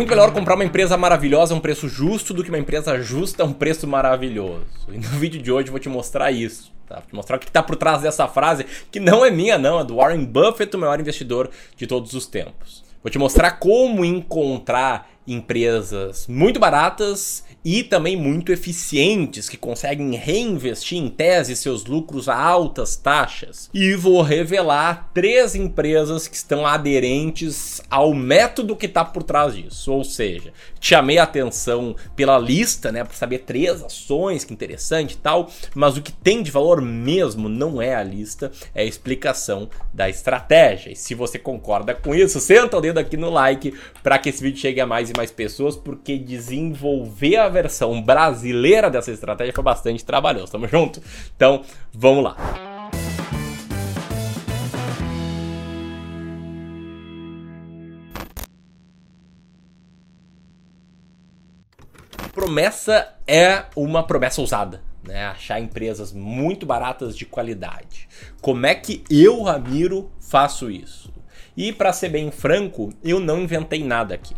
muito melhor comprar uma empresa maravilhosa a um preço justo do que uma empresa justa a um preço maravilhoso. E no vídeo de hoje eu vou te mostrar isso. Tá? Vou te mostrar o que está por trás dessa frase, que não é minha, não, é do Warren Buffett, o maior investidor de todos os tempos. Vou te mostrar como encontrar empresas muito baratas e também muito eficientes que conseguem reinvestir em tese seus lucros a altas taxas. E vou revelar três empresas que estão aderentes ao método que está por trás disso. Ou seja, chamei a atenção pela lista, né, para saber três ações, que interessante e tal, mas o que tem de valor mesmo não é a lista, é a explicação da estratégia. E se você concorda com isso, senta o dedo aqui no like para que esse vídeo chegue a mais e mais pessoas, porque desenvolver a versão brasileira dessa estratégia foi bastante trabalhoso. Tamo junto? Então, vamos lá. Promessa é uma promessa ousada. Né, achar empresas muito baratas de qualidade. Como é que eu, Ramiro, faço isso? E para ser bem franco, eu não inventei nada aqui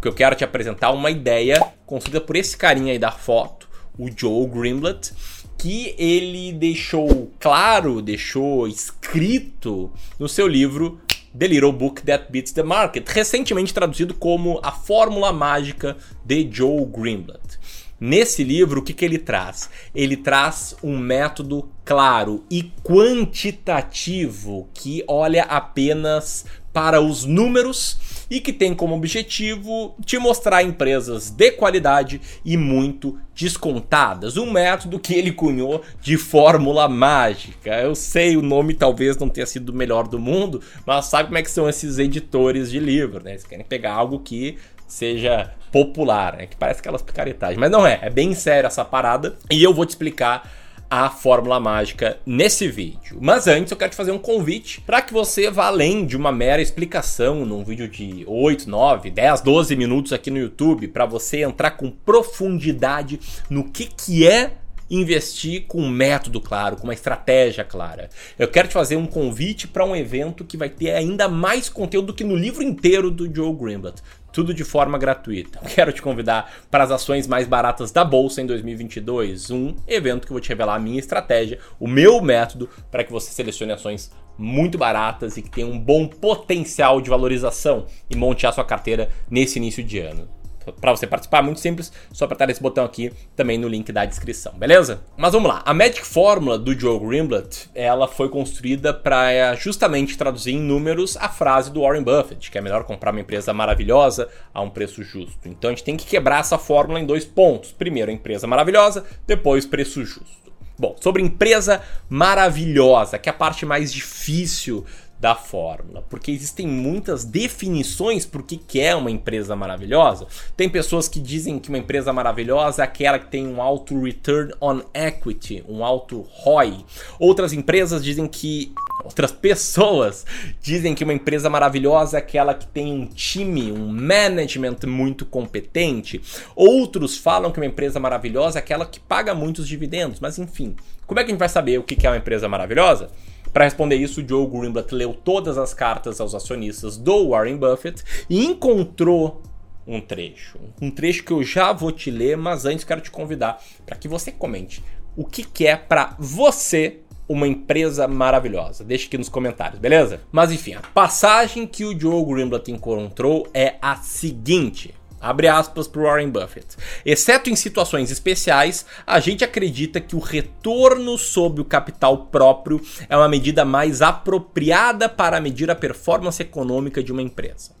que eu quero te apresentar uma ideia construída por esse carinha aí da foto, o Joe Grimblatt, que ele deixou claro, deixou escrito no seu livro The Little Book That Beats the Market, recentemente traduzido como A Fórmula Mágica de Joe Grimblatt. Nesse livro, o que, que ele traz? Ele traz um método claro e quantitativo que olha apenas para os números e que tem como objetivo te mostrar empresas de qualidade e muito descontadas. Um método que ele cunhou de fórmula mágica. Eu sei, o nome talvez não tenha sido o melhor do mundo, mas sabe como é que são esses editores de livro, né? Eles querem pegar algo que seja popular, né? Que parece aquelas picaretagens. Mas não é, é bem sério essa parada. E eu vou te explicar a fórmula mágica nesse vídeo. Mas antes eu quero te fazer um convite para que você vá além de uma mera explicação num vídeo de 8, 9, 10, 12 minutos aqui no YouTube para você entrar com profundidade no que que é investir com um método claro, com uma estratégia clara. Eu quero te fazer um convite para um evento que vai ter ainda mais conteúdo do que no livro inteiro do Joe Grimblatt tudo de forma gratuita. Quero te convidar para as ações mais baratas da bolsa em 2022, um evento que eu vou te revelar a minha estratégia, o meu método para que você selecione ações muito baratas e que tenham um bom potencial de valorização e monte a sua carteira nesse início de ano para você participar, muito simples, só apertar esse botão aqui também no link da descrição, beleza? Mas vamos lá, a Magic Fórmula do Joe Grimblatt, ela foi construída para justamente traduzir em números a frase do Warren Buffett, que é melhor comprar uma empresa maravilhosa a um preço justo. Então a gente tem que quebrar essa fórmula em dois pontos. Primeiro, empresa maravilhosa, depois preço justo. Bom, sobre empresa maravilhosa, que é a parte mais difícil da fórmula, porque existem muitas definições por que é uma empresa maravilhosa. Tem pessoas que dizem que uma empresa maravilhosa é aquela que tem um alto return on equity, um alto ROI. Outras empresas dizem que outras pessoas dizem que uma empresa maravilhosa é aquela que tem um time, um management muito competente. Outros falam que uma empresa maravilhosa é aquela que paga muitos dividendos, mas enfim, como é que a gente vai saber o que é uma empresa maravilhosa? Para responder isso, Joe Greenblatt leu todas as cartas aos acionistas do Warren Buffett e encontrou um trecho. Um trecho que eu já vou te ler, mas antes quero te convidar para que você comente o que, que é para você uma empresa maravilhosa. Deixe aqui nos comentários, beleza? Mas enfim, a passagem que o Joe Greenblatt encontrou é a seguinte. Abre aspas para Warren Buffett. Exceto em situações especiais, a gente acredita que o retorno sobre o capital próprio é uma medida mais apropriada para medir a performance econômica de uma empresa.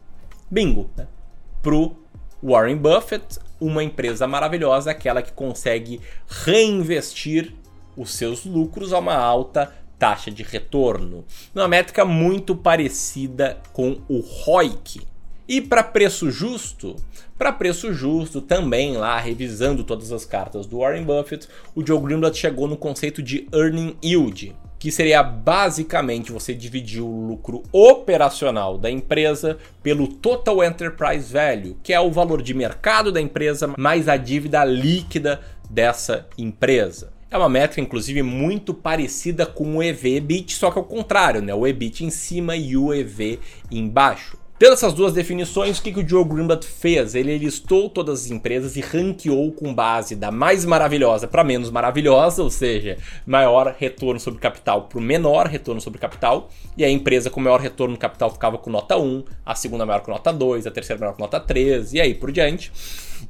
Bingo! Né? Pro Warren Buffett, uma empresa maravilhosa é aquela que consegue reinvestir os seus lucros a uma alta taxa de retorno. Uma métrica muito parecida com o ROIC, e para preço justo, para preço justo também lá revisando todas as cartas do Warren Buffett, o Joe Greenblatt chegou no conceito de earning yield, que seria basicamente você dividir o lucro operacional da empresa pelo total enterprise value, que é o valor de mercado da empresa mais a dívida líquida dessa empresa. É uma métrica, inclusive, muito parecida com o EV-EBIT, só que ao contrário, né? O EBIT em cima e o EV embaixo. Tendo essas duas definições, o que, que o Joe Greenblatt fez? Ele listou todas as empresas e ranqueou com base da mais maravilhosa para menos maravilhosa, ou seja, maior retorno sobre capital para o menor retorno sobre capital, e a empresa com maior retorno no capital ficava com nota 1, a segunda maior com nota 2, a terceira maior com nota 3, e aí por diante.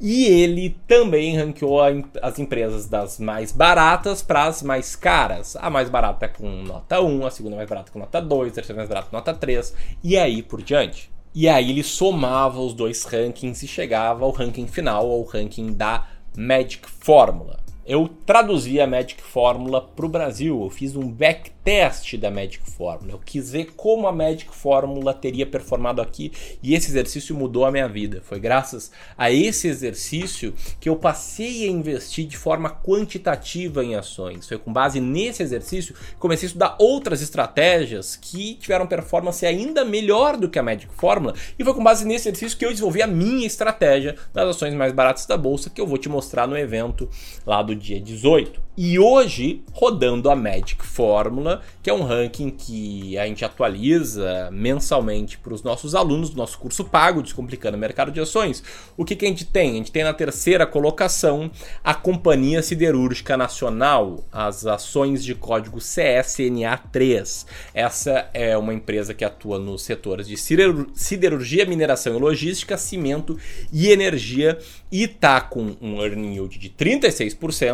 E ele também ranqueou as empresas das mais baratas para as mais caras. A mais barata com nota 1, a segunda mais barata com nota 2, a terceira mais barata com nota 3, e aí por diante. E aí ele somava os dois rankings e chegava ao ranking final, ao ranking da Magic Fórmula. Eu traduzi a Magic Fórmula para o Brasil, eu fiz um backtest da Magic Fórmula. Eu quis ver como a Magic Fórmula teria performado aqui e esse exercício mudou a minha vida. Foi graças a esse exercício que eu passei a investir de forma quantitativa em ações. Foi com base nesse exercício que comecei a estudar outras estratégias que tiveram performance ainda melhor do que a Magic Fórmula e foi com base nesse exercício que eu desenvolvi a minha estratégia das ações mais baratas da bolsa que eu vou te mostrar no evento lá do dia 18. E hoje, rodando a Magic Fórmula, que é um ranking que a gente atualiza mensalmente para os nossos alunos do nosso curso pago, Descomplicando o Mercado de Ações. O que, que a gente tem? A gente tem na terceira colocação a Companhia Siderúrgica Nacional, as ações de código CSNA3. Essa é uma empresa que atua nos setores de siderurgia, mineração e logística, cimento e energia e está com um earning yield de 36%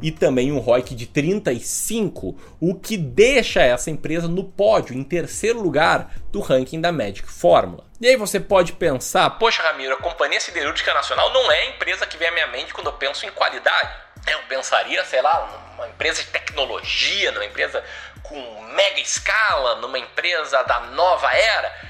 e também um ROIC de 35, o que deixa essa empresa no pódio, em terceiro lugar do ranking da Magic Fórmula. E aí você pode pensar, poxa Ramiro, a Companhia Siderúrgica Nacional não é a empresa que vem à minha mente quando eu penso em qualidade. Eu pensaria, sei lá, numa empresa de tecnologia, numa empresa com mega escala, numa empresa da nova era.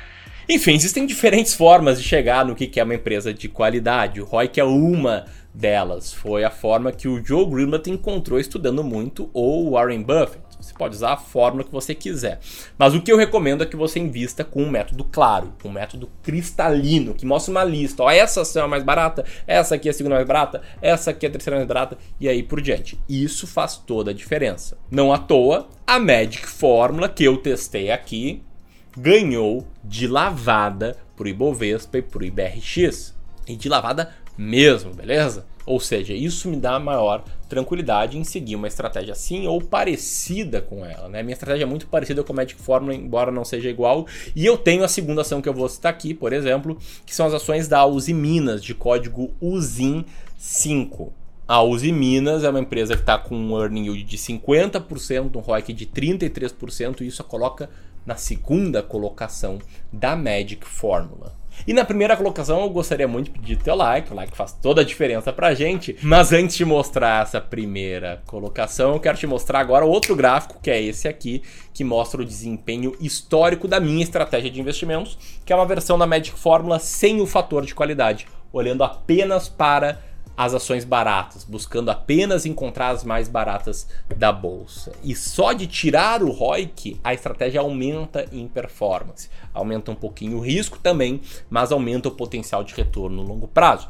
Enfim, existem diferentes formas de chegar no que é uma empresa de qualidade. O ROIC é uma delas. Foi a forma que o Joe Greenblatt encontrou estudando muito, ou o Warren Buffett. Você pode usar a fórmula que você quiser. Mas o que eu recomendo é que você invista com um método claro, um método cristalino, que mostra uma lista. Ó, essa é a mais barata, essa aqui é a segunda mais barata, essa aqui é a terceira mais barata, e aí por diante. Isso faz toda a diferença. Não à toa, a Magic Fórmula que eu testei aqui ganhou de lavada pro Ibovespa e pro IBRX. E de lavada mesmo, beleza? Ou seja, isso me dá maior tranquilidade em seguir uma estratégia assim ou parecida com ela. Né? Minha estratégia é muito parecida com a Magic Formula, embora não seja igual. E eu tenho a segunda ação que eu vou citar aqui, por exemplo, que são as ações da Uzi Minas, de código UZIN5. A Uzi Minas é uma empresa que está com um earning yield de 50%, um ROIC de 33%, e isso a coloca na segunda colocação da Magic Formula. E na primeira colocação eu gostaria muito de pedir teu like, o like faz toda a diferença pra gente. Mas antes de mostrar essa primeira colocação, eu quero te mostrar agora outro gráfico, que é esse aqui, que mostra o desempenho histórico da minha estratégia de investimentos, que é uma versão da Magic Fórmula sem o fator de qualidade, olhando apenas para as ações baratas, buscando apenas encontrar as mais baratas da bolsa. E só de tirar o ROIC, a estratégia aumenta em performance. Aumenta um pouquinho o risco também, mas aumenta o potencial de retorno no longo prazo.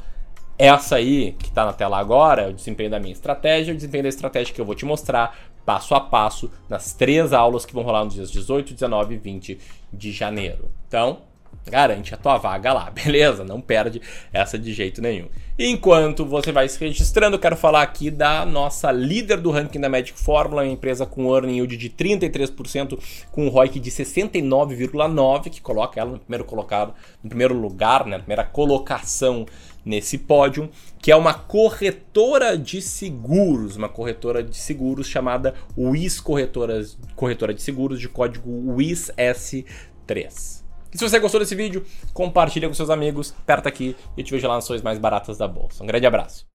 Essa aí, que está na tela agora, é o desempenho da minha estratégia, o desempenho da estratégia que eu vou te mostrar passo a passo nas três aulas que vão rolar nos dias 18, 19 e 20 de janeiro. Então, garante a tua vaga lá, beleza? Não perde essa de jeito nenhum. Enquanto você vai se registrando, quero falar aqui da nossa líder do ranking da Magic Fórmula, uma empresa com earning yield de 33%, com um ROIC de 69,9, que coloca ela no primeiro colocado, no primeiro lugar, né, na primeira colocação nesse pódio, que é uma corretora de seguros, uma corretora de seguros chamada WIS Corretora, corretora de Seguros de código WIS-S3. E se você gostou desse vídeo, compartilha com seus amigos, aperta aqui e te vejo lá nas mais baratas da bolsa. Um grande abraço.